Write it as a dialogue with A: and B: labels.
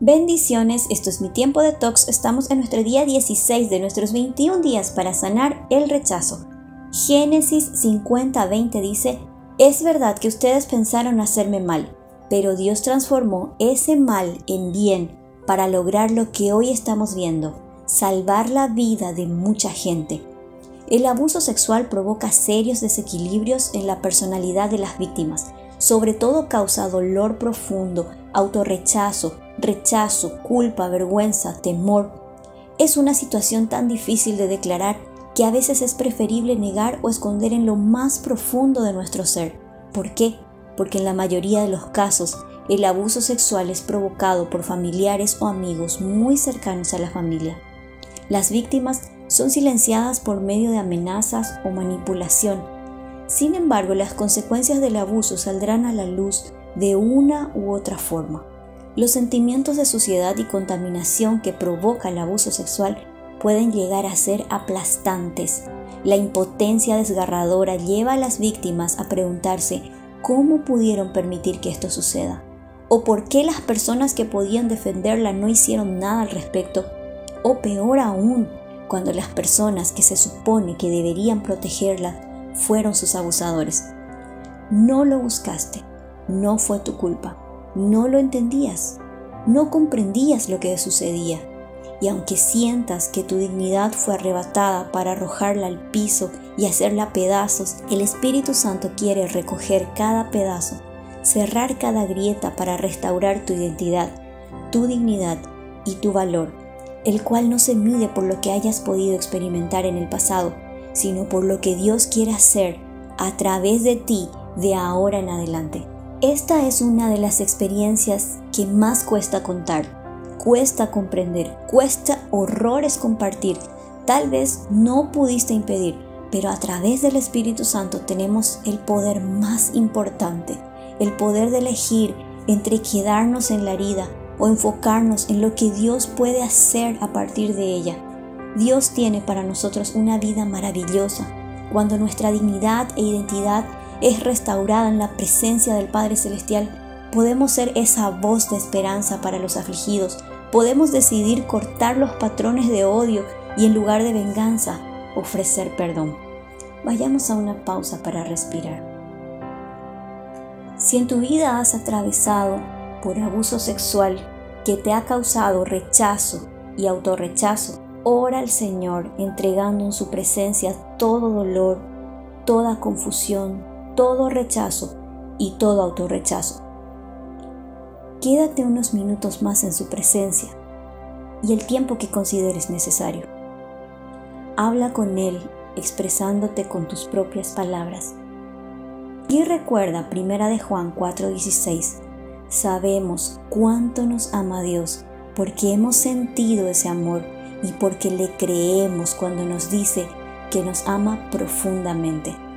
A: Bendiciones, esto es mi tiempo de tox. Estamos en nuestro día 16 de nuestros 21 días para sanar el rechazo. Génesis 50:20 dice, es verdad que ustedes pensaron hacerme mal, pero Dios transformó ese mal en bien para lograr lo que hoy estamos viendo, salvar la vida de mucha gente. El abuso sexual provoca serios desequilibrios en la personalidad de las víctimas, sobre todo causa dolor profundo, autorrechazo, rechazo, culpa, vergüenza, temor. Es una situación tan difícil de declarar que a veces es preferible negar o esconder en lo más profundo de nuestro ser. ¿Por qué? Porque en la mayoría de los casos el abuso sexual es provocado por familiares o amigos muy cercanos a la familia. Las víctimas son silenciadas por medio de amenazas o manipulación. Sin embargo, las consecuencias del abuso saldrán a la luz de una u otra forma. Los sentimientos de suciedad y contaminación que provoca el abuso sexual pueden llegar a ser aplastantes. La impotencia desgarradora lleva a las víctimas a preguntarse cómo pudieron permitir que esto suceda o por qué las personas que podían defenderla no hicieron nada al respecto, o peor aún, cuando las personas que se supone que deberían protegerla fueron sus abusadores. No lo buscaste, no fue tu culpa no lo entendías, no comprendías lo que sucedía. Y aunque sientas que tu dignidad fue arrebatada para arrojarla al piso y hacerla pedazos, el Espíritu Santo quiere recoger cada pedazo, cerrar cada grieta para restaurar tu identidad, tu dignidad y tu valor, el cual no se mide por lo que hayas podido experimentar en el pasado, sino por lo que Dios quiere hacer a través de ti de ahora en adelante. Esta es una de las experiencias que más cuesta contar, cuesta comprender, cuesta horrores compartir. Tal vez no pudiste impedir, pero a través del Espíritu Santo tenemos el poder más importante, el poder de elegir entre quedarnos en la herida o enfocarnos en lo que Dios puede hacer a partir de ella. Dios tiene para nosotros una vida maravillosa cuando nuestra dignidad e identidad es restaurada en la presencia del Padre Celestial, podemos ser esa voz de esperanza para los afligidos. Podemos decidir cortar los patrones de odio y en lugar de venganza, ofrecer perdón. Vayamos a una pausa para respirar. Si en tu vida has atravesado por abuso sexual que te ha causado rechazo y autorrechazo, ora al Señor entregando en su presencia todo dolor, toda confusión, todo rechazo y todo autorrechazo. Quédate unos minutos más en su presencia y el tiempo que consideres necesario. Habla con Él expresándote con tus propias palabras. Y recuerda, primera de Juan 4:16, sabemos cuánto nos ama Dios porque hemos sentido ese amor y porque le creemos cuando nos dice que nos ama profundamente.